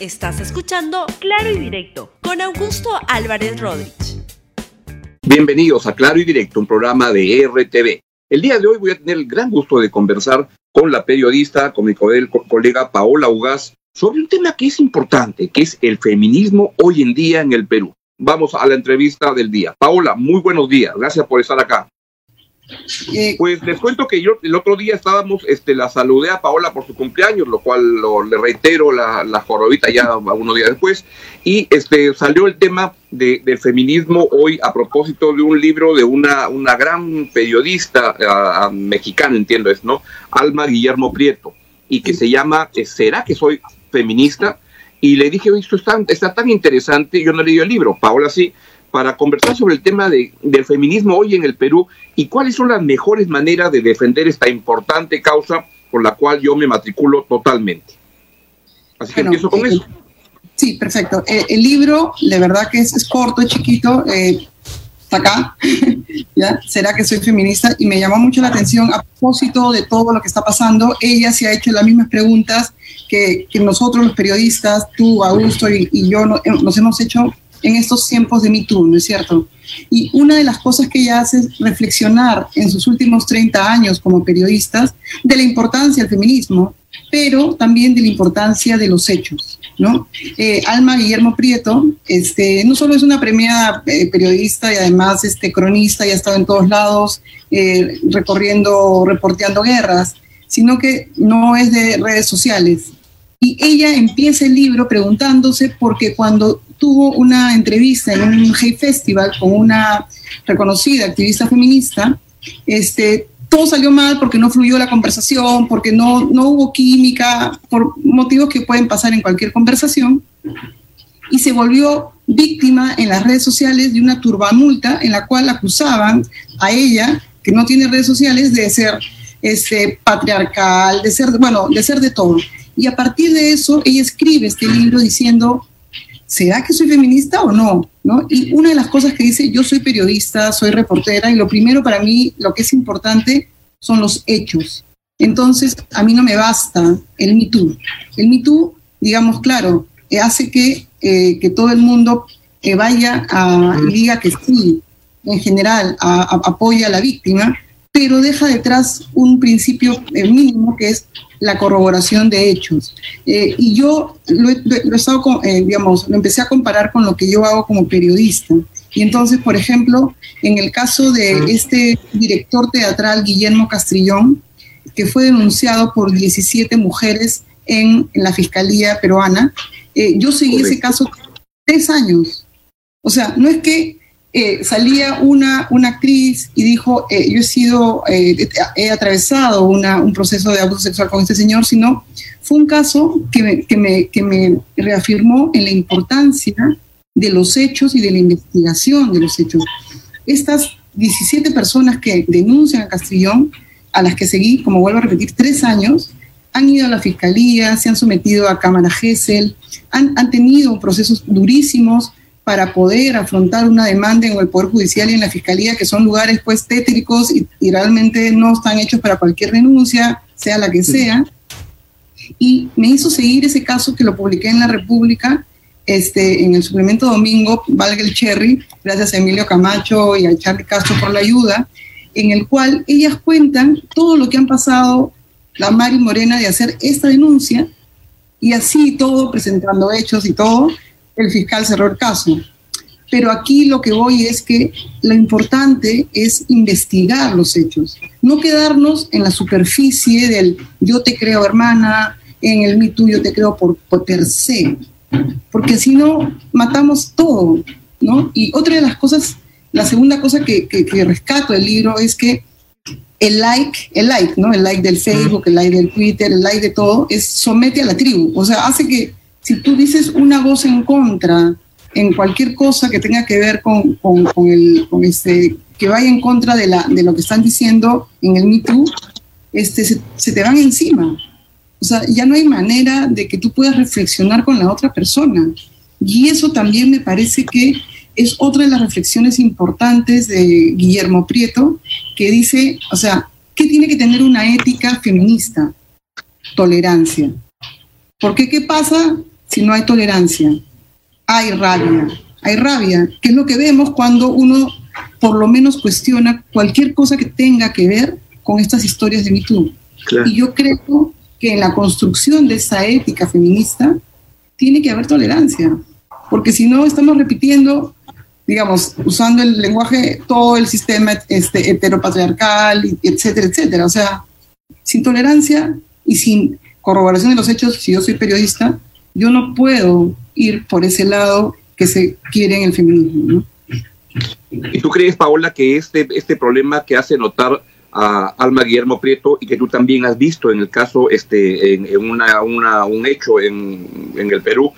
Estás escuchando Claro y Directo con Augusto Álvarez Rodríguez. Bienvenidos a Claro y Directo, un programa de RTV. El día de hoy voy a tener el gran gusto de conversar con la periodista, con mi colega Paola Ugaz, sobre un tema que es importante, que es el feminismo hoy en día en el Perú. Vamos a la entrevista del día. Paola, muy buenos días. Gracias por estar acá. Eh, pues les cuento que yo el otro día estábamos, este, la saludé a Paola por su cumpleaños, lo cual le reitero la, la jorobita ya unos días después, y este, salió el tema de, del feminismo hoy a propósito de un libro de una, una gran periodista mexicana, entiendo es, ¿no? Alma Guillermo Prieto, y que se llama eh, ¿Será que soy feminista? Y le dije, esto está, está tan interesante, yo no leído el libro, Paola sí, para conversar sobre el tema de, del feminismo hoy en el Perú y cuáles son las mejores maneras de defender esta importante causa por la cual yo me matriculo totalmente. Así que empiezo con eso. Sí, perfecto. Eh, el libro, de verdad que es, corto, chiquito, eh, está acá, ¿ya? ¿Será que soy feminista? Y me llamó mucho la atención a propósito de todo lo que está pasando. Ella se ha hecho las mismas preguntas que, que nosotros los periodistas, tú, Augusto y, y yo nos hemos hecho en estos tiempos de Me Too, ¿no es cierto? Y una de las cosas que ella hace es reflexionar en sus últimos 30 años como periodistas de la importancia del feminismo, pero también de la importancia de los hechos, ¿no? Eh, Alma Guillermo Prieto, este, no solo es una premiada eh, periodista y además este, cronista y ha estado en todos lados eh, recorriendo, reporteando guerras, sino que no es de redes sociales. Y ella empieza el libro preguntándose porque cuando tuvo una entrevista en un Hey Festival con una reconocida activista feminista, este, todo salió mal porque no fluyó la conversación, porque no, no hubo química, por motivos que pueden pasar en cualquier conversación, y se volvió víctima en las redes sociales de una turbamulta en la cual acusaban a ella, que no tiene redes sociales, de ser este, patriarcal, de ser, bueno, de ser de todo. Y a partir de eso, ella escribe este libro diciendo, ¿será que soy feminista o no? ¿no? Y una de las cosas que dice, yo soy periodista, soy reportera, y lo primero para mí, lo que es importante, son los hechos. Entonces, a mí no me basta el Me Too. El Me Too, digamos, claro, eh, hace que, eh, que todo el mundo eh, vaya a, y diga que sí, en general, apoya a la víctima, pero deja detrás un principio mínimo que es la corroboración de hechos. Eh, y yo lo he, estado, eh, digamos, lo empecé a comparar con lo que yo hago como periodista. Y entonces, por ejemplo, en el caso de este director teatral, Guillermo Castrillón, que fue denunciado por 17 mujeres en, la Fiscalía peruana, eh, yo seguí ese caso tres años. O sea, no es que eh, salía una, una actriz y dijo, eh, yo he sido, eh, he atravesado un proceso de abuso sexual con este señor, sino fue un caso que me, que, me, que me reafirmó en la importancia de los hechos y de la investigación de los hechos. Estas 17 personas que denuncian a Castrillón, a las que seguí, como vuelvo a repetir, tres años, han ido a la fiscalía, se han sometido a cámara GESEL, han, han tenido procesos durísimos para poder afrontar una demanda en el Poder Judicial y en la Fiscalía, que son lugares pues tétricos y, realmente no están hechos para cualquier denuncia, sea la que sea. Y me hizo seguir ese caso que lo publiqué en La República, este, en el suplemento domingo, valga el cherry, gracias a Emilio Camacho y a Charlie Castro por la ayuda, en el cual ellas cuentan todo lo que han pasado la Mari Morena de hacer esta denuncia y así todo, presentando hechos y todo, el fiscal cerró el caso. Pero aquí lo que voy es que lo importante es investigar los hechos, no quedarnos en la superficie del yo te creo hermana, en el mí tú yo te creo por, por per se, porque si no matamos todo, ¿no? Y otra de las cosas, la segunda cosa que, que, que rescato del libro es que el like, el like, ¿no? El like del Facebook, el like del Twitter, el like de todo, es somete a la tribu, o sea, hace que si tú dices una voz en contra en cualquier cosa que tenga que ver con, con, el, este, que vaya en contra de, la, de lo que están diciendo en el Me Too, este, se, te van encima. O sea, ya no hay manera de que tú puedas reflexionar con la otra persona. Y eso también me parece que es otra de las reflexiones importantes de Guillermo Prieto, que dice, o sea, ¿qué tiene que tener una ética feminista? Tolerancia. Porque ¿qué pasa si no hay tolerancia? Hay rabia, hay rabia, que es lo que vemos cuando uno por lo menos cuestiona cualquier cosa que tenga que ver con estas historias de MeToo. Y yo creo que en la construcción de esa ética feminista tiene que haber tolerancia, porque si no estamos repitiendo, digamos, usando el lenguaje, todo el sistema este, heteropatriarcal, etcétera, etcétera. O sea, sin tolerancia y sin corroboración de los hechos, si yo soy periodista, yo no puedo ir por ese lado que se quiere en el feminismo. ¿Y tú crees, Paola, que este, este problema que hace notar a Alma Guillermo Prieto y que tú también has visto en el caso, este, en, una, una, un hecho en, en, el Perú.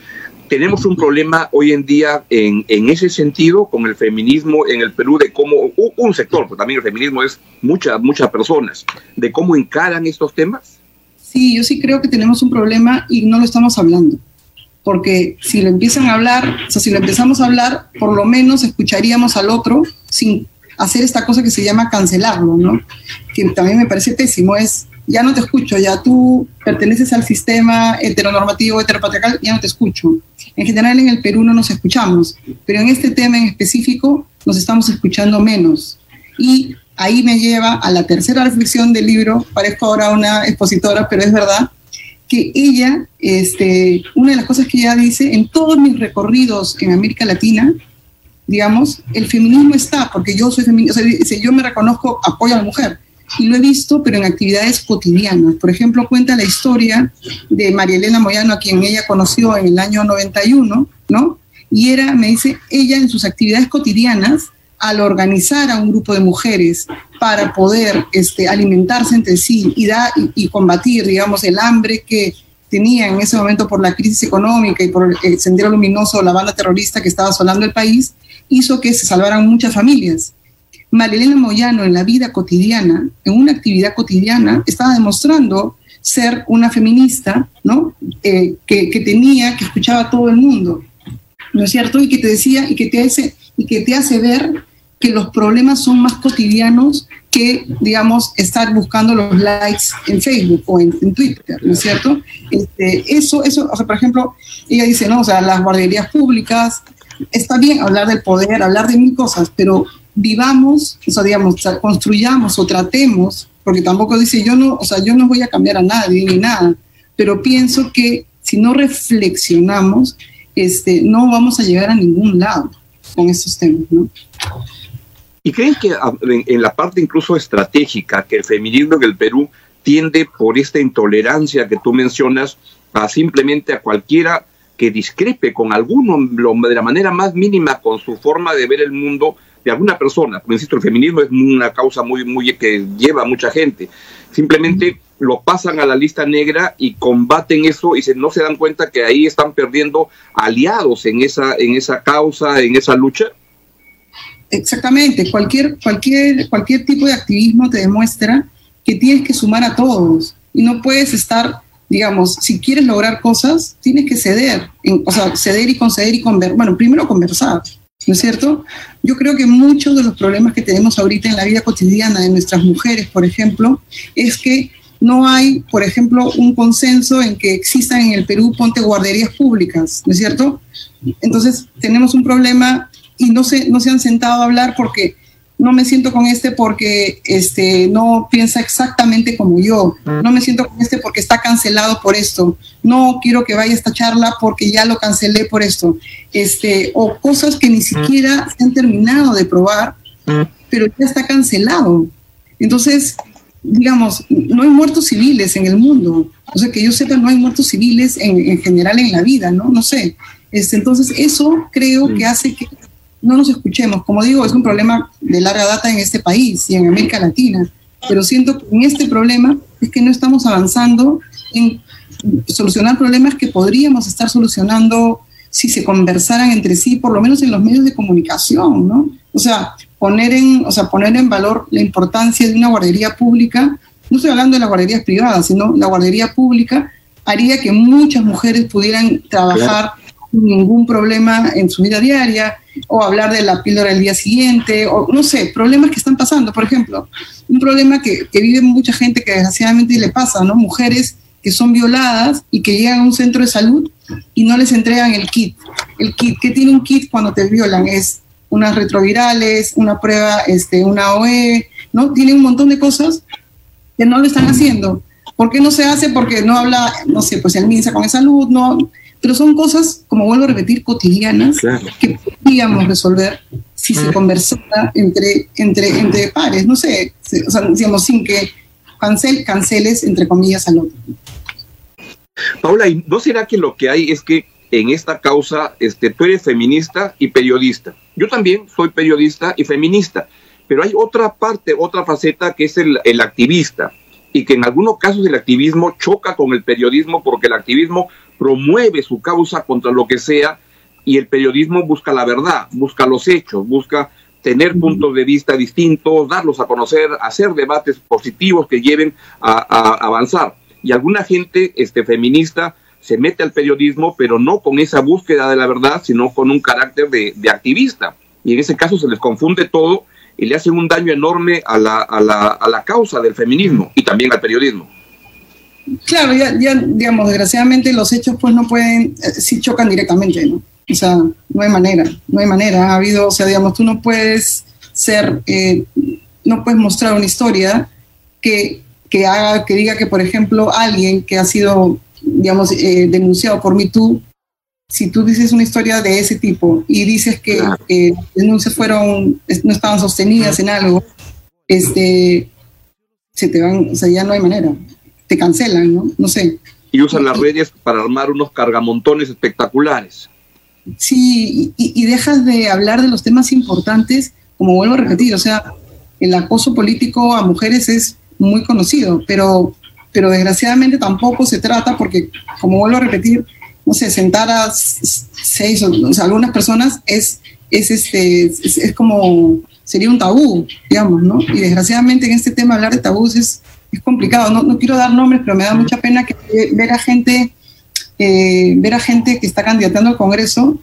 Tenemos un problema hoy en día en, en, ese sentido con el feminismo en el Perú, de cómo, un sector, pues también el feminismo es muchas, muchas personas, de cómo encaran estos temas. Sí, yo sí creo que tenemos un problema y no lo estamos hablando. Porque si lo empiezan a hablar, o sea, si lo empezamos a hablar, por lo menos escucharíamos al otro sin hacer esta cosa que se llama cancelarlo, ¿no? Que también me parece pésimo, es, ya no te escucho, ya tú perteneces al sistema heteronormativo, heteropatriarcal, ya no te escucho. En general en el Perú no nos escuchamos, pero en este tema en específico nos estamos escuchando menos. Y ahí me lleva a la tercera reflexión del libro, parezco ahora una expositora, pero es verdad, que ella, este, una de las cosas que ella dice, en todos mis recorridos en América Latina, digamos, el feminismo está, porque yo soy feminista, o sea, yo me reconozco apoyo a la mujer, y lo he visto, pero en actividades cotidianas. Por ejemplo, cuenta la historia de María Elena Moyano, a quien ella conoció en el año 91, ¿no? Y era, me dice, ella en sus actividades cotidianas, al organizar a un grupo de mujeres para poder este, alimentarse entre sí y, da, y, y combatir, digamos, el hambre que tenía en ese momento por la crisis económica y por el sendero luminoso, la banda terrorista que estaba asolando el país, hizo que se salvaran muchas familias. Marilena Moyano en la vida cotidiana, en una actividad cotidiana, estaba demostrando ser una feminista, ¿no? Eh, que, que, tenía, que escuchaba a todo el mundo, ¿no es cierto? Y que te decía y que te hace, y que te hace ver que los problemas son más cotidianos que, digamos, estar buscando los likes en Facebook o en, Twitter, ¿no es cierto? Este, eso, eso, o sea, por ejemplo, ella dice, ¿no? O sea, las guarderías públicas, está bien hablar del poder, hablar de mil cosas, pero vivamos, o sea, digamos, construyamos o tratemos, porque tampoco dice yo no, o sea, yo no voy a cambiar a nadie ni nada, pero pienso que si no reflexionamos, este, no vamos a llegar a ningún lado con estos temas, ¿no? ¿Y creen que en, en la parte incluso estratégica, que el feminismo en el Perú tiende por esta intolerancia que tú mencionas a simplemente a cualquiera que discrepe con alguno de la manera más mínima con su forma de ver el mundo de alguna persona. Porque, insisto, el feminismo es una causa muy, muy que lleva a mucha gente. Simplemente lo pasan a la lista negra y combaten eso y se, no se dan cuenta que ahí están perdiendo aliados en esa, en esa causa, en esa lucha. Exactamente. Cualquier, cualquier, cualquier tipo de activismo te demuestra que tienes que sumar a todos y no puedes estar digamos, si quieres lograr cosas, tienes que ceder, o sea, ceder y conceder y conversar. Bueno, primero conversar, ¿no es cierto? Yo creo que muchos de los problemas que tenemos ahorita en la vida cotidiana de nuestras mujeres, por ejemplo, es que no hay, por ejemplo, un consenso en que existan en el Perú ponte guarderías públicas, ¿no es cierto? Entonces, tenemos un problema y no se, no se han sentado a hablar porque no me siento con este porque este, no piensa exactamente como yo, mm. no me siento con este porque está cancelado por esto, no quiero que vaya esta charla porque ya lo cancelé por esto, este, o cosas que ni mm. siquiera se han terminado de probar, mm. pero ya está cancelado. Entonces, digamos, no hay muertos civiles en el mundo, o sea, que yo sepa, no hay muertos civiles en, en general en la vida, ¿no? No sé. Este, entonces, eso creo que hace que no nos escuchemos. Como digo, es un problema de larga data en este país y en América Latina, pero siento que en este problema es que no estamos avanzando en solucionar problemas que podríamos estar solucionando si se conversaran entre sí, por lo menos en los medios de comunicación, ¿no? O sea, poner en, o sea, poner en valor la importancia de una guardería pública, no estoy hablando de las guarderías privadas, sino la guardería pública haría que muchas mujeres pudieran trabajar sin ningún problema en su vida diaria, o hablar de la píldora el día siguiente, o no sé, problemas que están pasando. Por ejemplo, un problema que, que vive mucha gente que desgraciadamente le pasa, ¿no? Mujeres que son violadas y que llegan a un centro de salud y no les entregan el kit. El kit, ¿qué tiene un kit cuando te violan? Es unas retrovirales, una prueba, este, una OE, ¿no? Tiene un montón de cosas que no lo están haciendo. ¿Por qué no se hace? Porque no habla, no sé, pues el MINSA con salud, no, pero son cosas, como vuelvo a repetir, cotidianas que podríamos resolver si se conversara entre, entre, entre pares, no sé, o sea, digamos, sin que cancel, canceles, entre comillas, al otro. Paula, ¿y no será que lo que hay es que en esta causa este, tú eres feminista y periodista? Yo también soy periodista y feminista, pero hay otra parte, otra faceta que es el, el activista y que en algunos casos el activismo choca con el periodismo porque el activismo promueve su causa contra lo que sea y el periodismo busca la verdad, busca los hechos, busca tener puntos de vista distintos, darlos a conocer, hacer debates positivos que lleven a, avanzar. Y alguna gente este, feminista se mete al periodismo, pero no con esa búsqueda de la verdad, sino con un carácter de, activista. Y en ese caso se les confunde todo y le hacen un daño enorme a la, a la, a la causa del feminismo y también al periodismo. Claro, ya, ya, digamos, desgraciadamente los hechos pues no pueden, eh, sí chocan directamente, ¿no? O sea, no hay manera, no hay manera. Ha habido, o sea, digamos, tú no puedes ser, eh, no puedes mostrar una historia que, que haga, que diga que, por ejemplo, alguien que ha sido, digamos, eh, denunciado por tú si tú dices una historia de ese tipo y dices que las denuncias fueron, no estaban sostenidas en algo, este, se te van, o sea, ya no hay manera te cancelan, ¿no? No sé. Y usan las redes para armar unos cargamontones espectaculares. Sí, y, dejas de hablar de los temas importantes, como vuelvo a repetir, o sea, el acoso político a mujeres es muy conocido, pero, pero desgraciadamente tampoco se trata porque, como vuelvo a repetir, no sé, sentar a seis o, sea, algunas personas es, es, este, es, como, sería un tabú, digamos, ¿no? Y desgraciadamente en este tema hablar de tabús es, es complicado. No, no, quiero dar nombres, pero me da mucha pena que ver a gente, eh, ver a gente que está candidatando al Congreso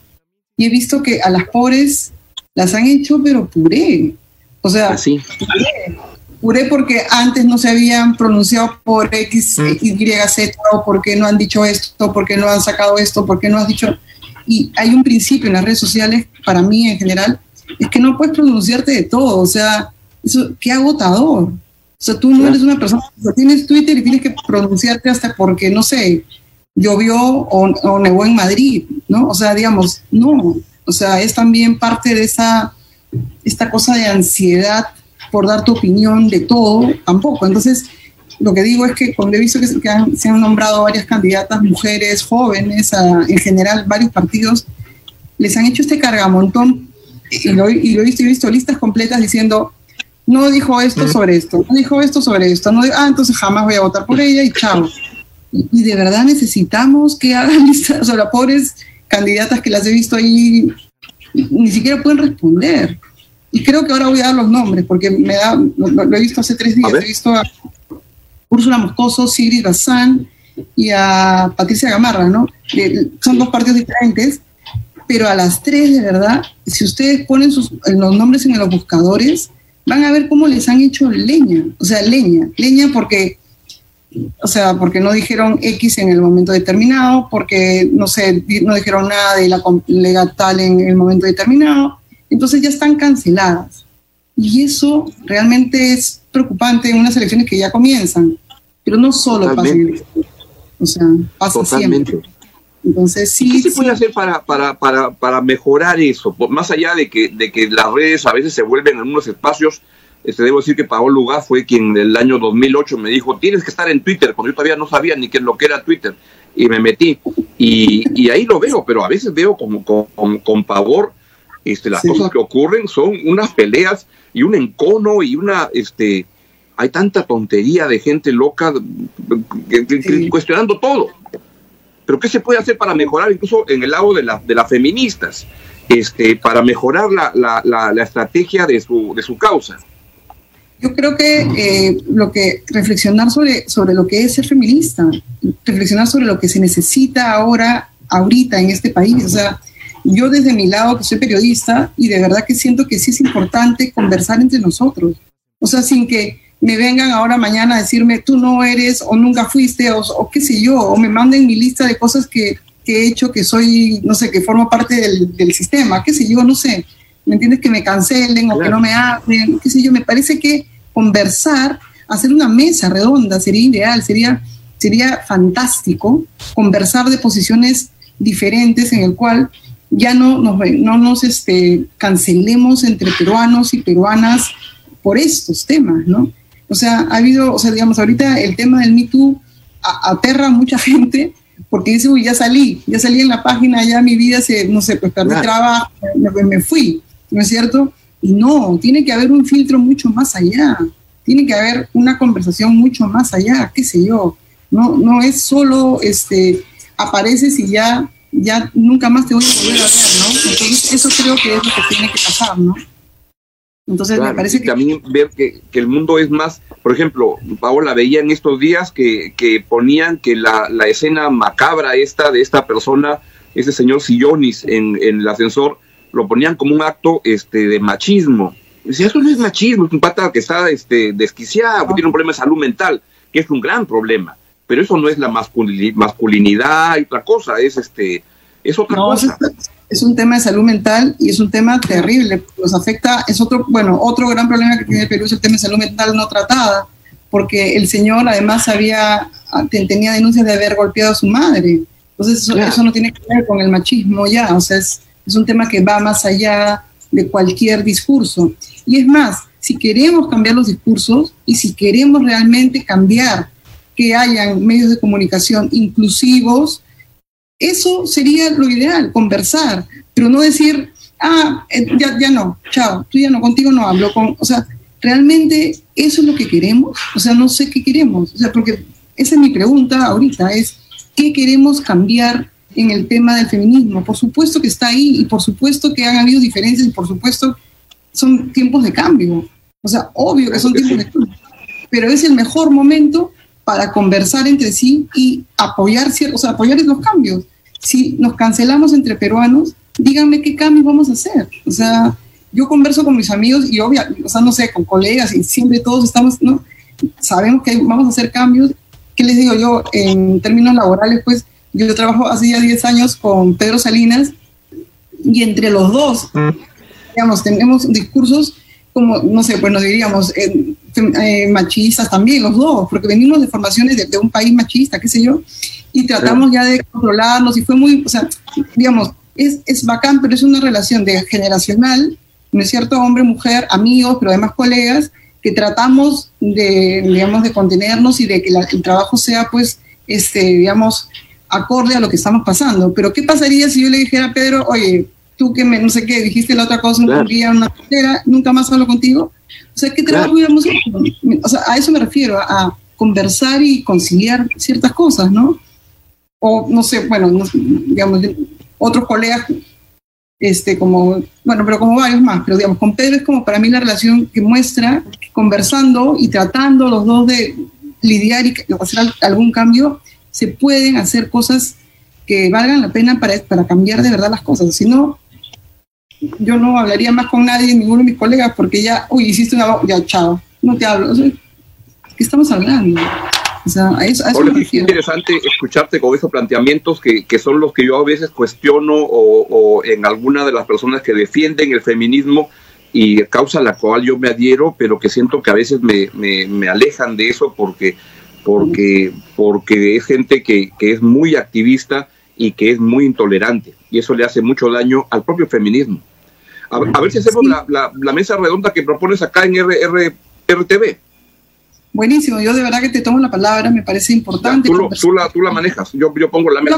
y he visto que a las pobres las han hecho, pero puré. O sea, Así. Puré, porque antes no se habían pronunciado por X, mm. Y, Z, o porque no han dicho esto, porque no han sacado esto, porque no has dicho. Y hay un principio en las redes sociales, para mí en general, es que no puedes pronunciarte de todo. O sea, eso, qué agotador. O sea, tú no eres una persona, o tienes Twitter y tienes que pronunciarte hasta porque, no sé, llovió o, o nevó en Madrid, ¿no? O sea, digamos, no. O sea, es también parte de esa, esta cosa de ansiedad por dar tu opinión de todo, tampoco. Entonces, lo que digo es que cuando he visto que, se han nombrado varias candidatas, mujeres, jóvenes, en general varios partidos, les han hecho este cargamontón y lo, y lo he visto, he visto listas completas diciendo no dijo esto sobre esto, no dijo esto sobre esto, no ah, entonces jamás voy a votar por ella y chao. Y, de verdad necesitamos que hagan listas, o sea, las pobres candidatas que las he visto ahí ni siquiera pueden responder. Y creo que ahora voy a dar los nombres, porque me da, lo, he visto hace tres días, he visto a Úrsula Moscoso, Sigrid Bazán y a Patricia Gamarra, ¿no? son dos partidos diferentes, pero a las tres, de verdad, si ustedes ponen sus, los nombres en los buscadores, van a ver cómo les han hecho leña, o sea, leña, leña porque, o sea, porque no dijeron X en el momento determinado, porque, no sé, no dijeron nada de la legal tal en el momento determinado, entonces ya están canceladas. Y eso realmente es preocupante en unas elecciones que ya comienzan, pero no solo pasa en o sea, pasa siempre. Entonces, sí. ¿Qué se puede hacer para, para, para, para, mejorar eso? Más allá de que, de que las redes a veces se vuelven en unos espacios, este, debo decir que Paolo Lugar fue quien en el año 2008 me dijo, tienes que estar en Twitter, cuando yo todavía no sabía ni qué lo que era Twitter. Y me metí. Y, y ahí lo veo, pero a veces veo como con, con, pavor este, las cosas que ocurren, son unas peleas y un encono y una... este hay tanta tontería de gente loca cuestionando todo. Pero ¿qué se puede hacer para mejorar incluso en el lado de, la, de las feministas? Este, para mejorar la, la, la, estrategia de su, de su causa. Yo creo que eh, lo que reflexionar sobre, sobre lo que es ser feminista, reflexionar sobre lo que se necesita ahora, ahorita en este país. O sea, yo desde mi lado que soy periodista y de verdad que siento que sí es importante conversar entre nosotros. O sea, sin que me vengan ahora mañana a decirme tú no eres o nunca fuiste o, qué sé yo, o me manden mi lista de cosas que, que he hecho que soy, no sé, que formo parte del, del sistema, qué sé yo, no sé, ¿me entiendes? Que me cancelen o que no me hablen, qué sé yo, me parece que conversar, hacer una mesa redonda sería ideal, sería, sería fantástico conversar de posiciones diferentes en el cual ya no nos, no nos este, cancelemos entre peruanos y peruanas por estos temas, ¿no? O sea, ha habido, o sea, digamos, ahorita el tema del Me Too aterra a mucha gente porque dice, uy, ya salí, ya salí en la página, ya mi vida se, no sé, pues perdí trabajo, me, me, fui, ¿no es cierto? Y no, tiene que haber un filtro mucho más allá, tiene que haber una conversación mucho más allá, qué sé yo, no, no es solo, este, apareces y ya ya nunca más te voy a volver a ver, ¿no? Entonces, eso creo que es lo que tiene que pasar, ¿no? Entonces, me parece que... También ver que, que, el mundo es más, por ejemplo, Paola veía en estos días que, que ponían que la, la, escena macabra esta de esta persona, ese señor Sillonis en, en el ascensor, lo ponían como un acto este, de machismo. Decía, eso no es machismo, es un pata que está este, desquiciado, que tiene un problema de salud mental, que es un gran problema pero eso no es la masculinidad y otra cosa, es este, es otra cosa. Es, un tema de salud mental y es un tema terrible, nos afecta, es otro, bueno, otro gran problema que tiene el Perú es el tema de salud mental no tratada, porque el señor además había, tenía denuncias de haber golpeado a su madre, entonces eso, eso no tiene que ver con el machismo ya, o sea, es, es un tema que va más allá de cualquier discurso. Y es más, si queremos cambiar los discursos y si queremos realmente cambiar que hayan medios de comunicación inclusivos, eso sería lo ideal, conversar, pero no decir, ah, eh, ya, ya no, chao, tú ya no, contigo no hablo, con, o sea, realmente eso es lo que queremos, o sea, no sé qué queremos, o sea, porque esa es mi pregunta ahorita, es, ¿qué queremos cambiar en el tema del feminismo? Por supuesto que está ahí y por supuesto que han habido diferencias y por supuesto son tiempos de cambio, o sea, obvio que son tiempos de cambio, pero es el mejor momento para conversar entre sí y apoyar, o sea, apoyar los cambios. Si nos cancelamos entre peruanos, díganme qué cambios vamos a hacer. O sea, yo converso con mis amigos y obvio, o sea, no sé, con colegas y siempre todos estamos, ¿no? Sabemos que vamos a hacer cambios. ¿Qué les digo yo? En términos laborales, pues yo trabajo hace ya 10 años con Pedro Salinas y entre los dos, mm. digamos, tenemos discursos como, no sé, pues nos diríamos, eh, machistas también, los dos, porque venimos de formaciones de, un país machista, qué sé yo, y tratamos ya de controlarnos y fue muy, o sea, digamos, es, es bacán, pero es una relación de generacional, ¿no es cierto? Hombre, mujer, amigos, pero además colegas, que tratamos de, digamos, de contenernos y de que el trabajo sea, pues, este, digamos, acorde a lo que estamos pasando. Pero, ¿qué pasaría si yo le dijera a Pedro, oye, tú que me, no sé qué, dijiste la otra cosa, un día, una cartera, nunca más hablo contigo. O sea, ¿qué trabajo hubiéramos hecho? O sea, a eso me refiero, a, conversar y conciliar ciertas cosas, ¿no? O, no sé, bueno, digamos, otros colegas, este, como, bueno, pero como varios más, pero digamos, con Pedro es como para mí la relación que muestra conversando y tratando los dos de lidiar y hacer algún cambio, se pueden hacer cosas que valgan la pena para, para cambiar de verdad las cosas. Si no, yo no hablaría más con nadie, ninguno de mis colegas, porque ya, uy, hiciste una, ya, chao, no te hablo. ¿qué estamos hablando? O sea, a eso, es interesante escucharte con esos planteamientos que, que, son los que yo a veces cuestiono o, o, en alguna de las personas que defienden el feminismo y causa a la cual yo me adhiero, pero que siento que a veces me, me, me alejan de eso porque, porque, porque es gente que, que es muy activista y que es muy intolerante y eso le hace mucho daño al propio feminismo. A, ver si hacemos la, la, mesa redonda que propones acá en RR, RTV. Buenísimo, yo de verdad que te tomo la palabra, me parece importante. tú, tú, la, tú la manejas, yo, yo pongo la mesa.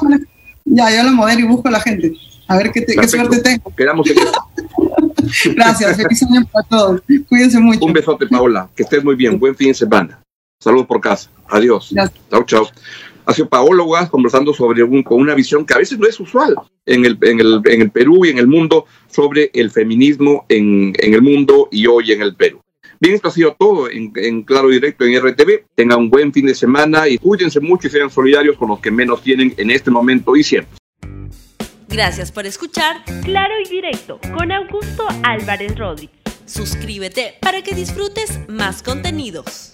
ya, yo la modelo y busco a la gente. A ver qué, qué suerte tengo. Quedamos en Gracias, feliz año para todos. Cuídense mucho. Un besote, Paola. Que estés muy bien. Buen fin de semana. Saludos por casa. Adiós. Chao, chao ha sido paólogas conversando sobre un, con una visión que a veces no es usual en el, en el, en el Perú y en el mundo sobre el feminismo en, en, el mundo y hoy en el Perú. Bien, esto ha sido todo en, en, Claro Directo en RTV. Tengan un buen fin de semana y cuídense mucho y sean solidarios con los que menos tienen en este momento y siempre. Gracias por escuchar Claro y Directo con Augusto Álvarez Rodríguez. Suscríbete para que disfrutes más contenidos.